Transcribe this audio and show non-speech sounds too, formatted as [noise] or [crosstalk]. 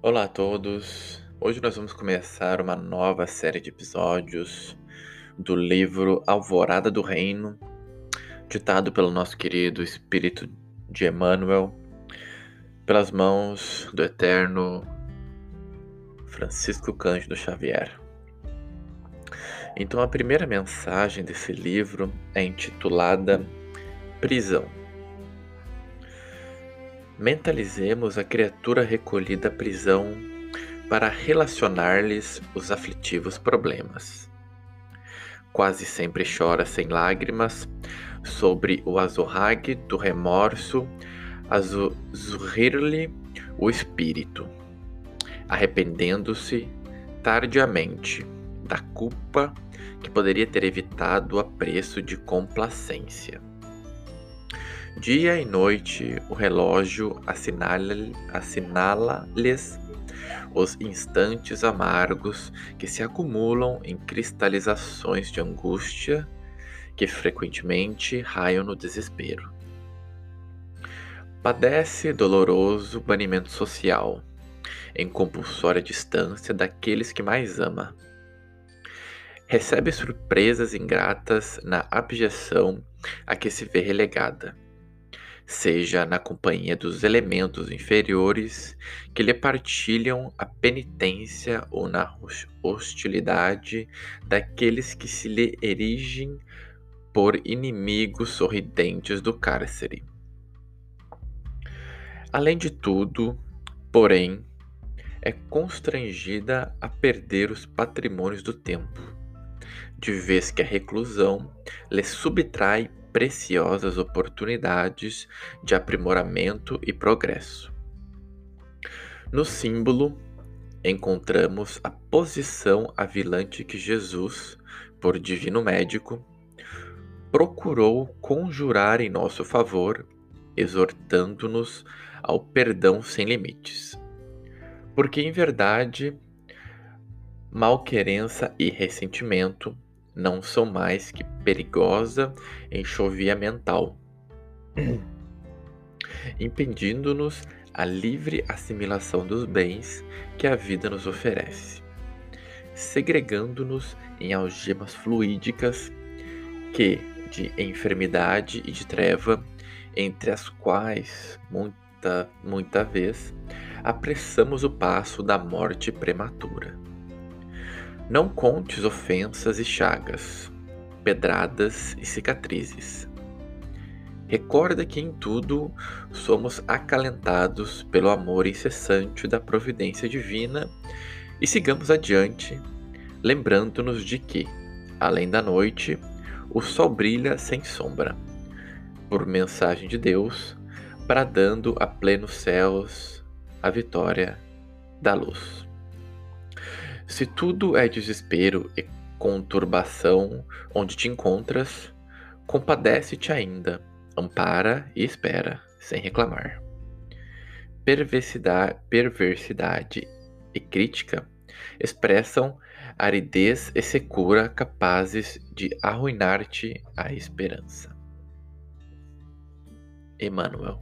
Olá a todos! Hoje nós vamos começar uma nova série de episódios do livro Alvorada do Reino, ditado pelo nosso querido Espírito de Emmanuel, pelas mãos do eterno Francisco Cândido Xavier. Então, a primeira mensagem desse livro é intitulada Prisão. Mentalizemos a criatura recolhida à prisão para relacionar-lhes os aflitivos problemas. Quase sempre chora sem lágrimas sobre o azorrague do remorso, azurrir-lhe o espírito, arrependendo-se tardiamente da culpa que poderia ter evitado a preço de complacência. Dia e noite o relógio assinala-lhes os instantes amargos que se acumulam em cristalizações de angústia que frequentemente raiam no desespero. Padece doloroso banimento social, em compulsória distância daqueles que mais ama. Recebe surpresas ingratas na abjeção a que se vê relegada seja na companhia dos elementos inferiores que lhe partilham a penitência ou na hostilidade daqueles que se lhe erigem por inimigos sorridentes do cárcere. Além de tudo, porém, é constrangida a perder os patrimônios do tempo, de vez que a reclusão lhe subtrai preciosas oportunidades de aprimoramento e progresso. No símbolo, encontramos a posição avilante que Jesus, por divino médico, procurou conjurar em nosso favor, exortando-nos ao perdão sem limites. Porque, em verdade, malquerença e ressentimento não são mais que perigosa enxovia mental, [clears throat] impedindo-nos a livre assimilação dos bens que a vida nos oferece, segregando-nos em algemas fluídicas que, de enfermidade e de treva, entre as quais, muita, muita vez, apressamos o passo da morte prematura. Não contes ofensas e chagas, pedradas e cicatrizes. Recorda que em tudo somos acalentados pelo amor incessante da providência divina e sigamos adiante, lembrando-nos de que, além da noite, o sol brilha sem sombra, por mensagem de Deus, bradando a plenos céus a vitória da luz. Se tudo é desespero e conturbação onde te encontras, compadece-te ainda, ampara e espera, sem reclamar. Perversidade, perversidade e crítica expressam aridez e secura capazes de arruinar-te a esperança. Emmanuel